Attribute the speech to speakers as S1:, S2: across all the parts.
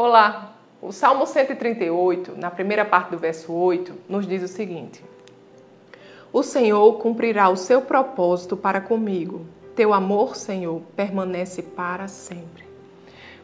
S1: Olá! O Salmo 138, na primeira parte do verso 8, nos diz o seguinte: O Senhor cumprirá o seu propósito para comigo. Teu amor, Senhor, permanece para sempre.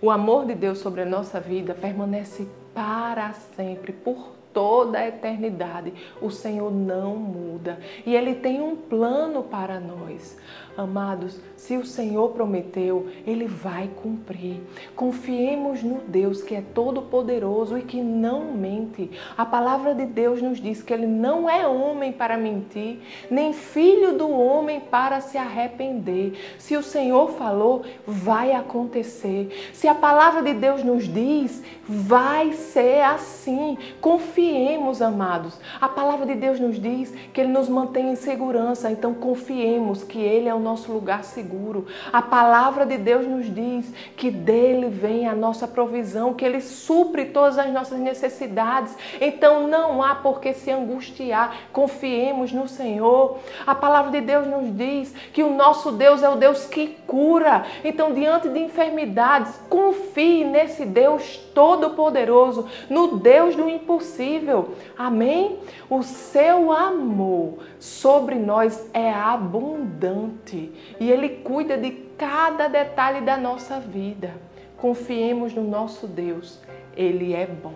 S1: O amor de Deus sobre a nossa vida permanece para sempre, por toda a eternidade. O Senhor não muda e Ele tem um plano para nós. Amados, se o Senhor prometeu, Ele vai cumprir. Confiemos no Deus que é todo-poderoso e que não mente. A palavra de Deus nos diz que Ele não é homem para mentir, nem filho do homem para se arrepender. Se o Senhor falou, vai acontecer. Se a palavra de Deus nos diz, vai ser assim. Confiemos, amados. A palavra de Deus nos diz que Ele nos mantém em segurança, então confiemos que Ele é o nosso lugar seguro. A palavra de Deus nos diz que dele vem a nossa provisão, que ele supre todas as nossas necessidades. Então não há por que se angustiar. Confiemos no Senhor. A palavra de Deus nos diz que o nosso Deus é o Deus que cura. Então, diante de enfermidades, confie nesse Deus todo-poderoso, no Deus do impossível. Amém? O seu amor sobre nós é abundante e ele cuida de cada detalhe da nossa vida. Confiemos no nosso Deus, ele é bom.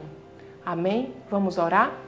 S1: Amém? Vamos orar?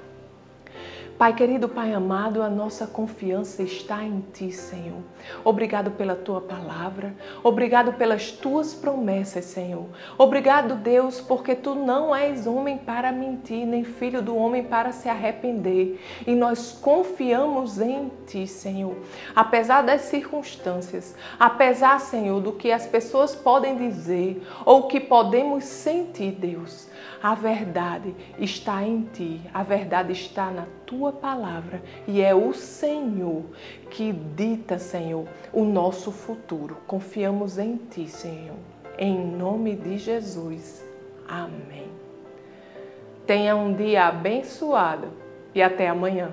S1: Pai querido, Pai amado, a nossa confiança está em Ti, Senhor. Obrigado pela Tua palavra, obrigado pelas Tuas promessas, Senhor. Obrigado, Deus, porque Tu não és homem para mentir, nem filho do homem para se arrepender. E nós confiamos em Ti, Senhor. Apesar das circunstâncias, apesar, Senhor, do que as pessoas podem dizer ou que podemos sentir, Deus, a verdade está em Ti, a verdade está na Tua palavra e é o Senhor que dita, Senhor, o nosso futuro. Confiamos em ti, Senhor. Em nome de Jesus. Amém. Tenha um dia abençoado e até amanhã.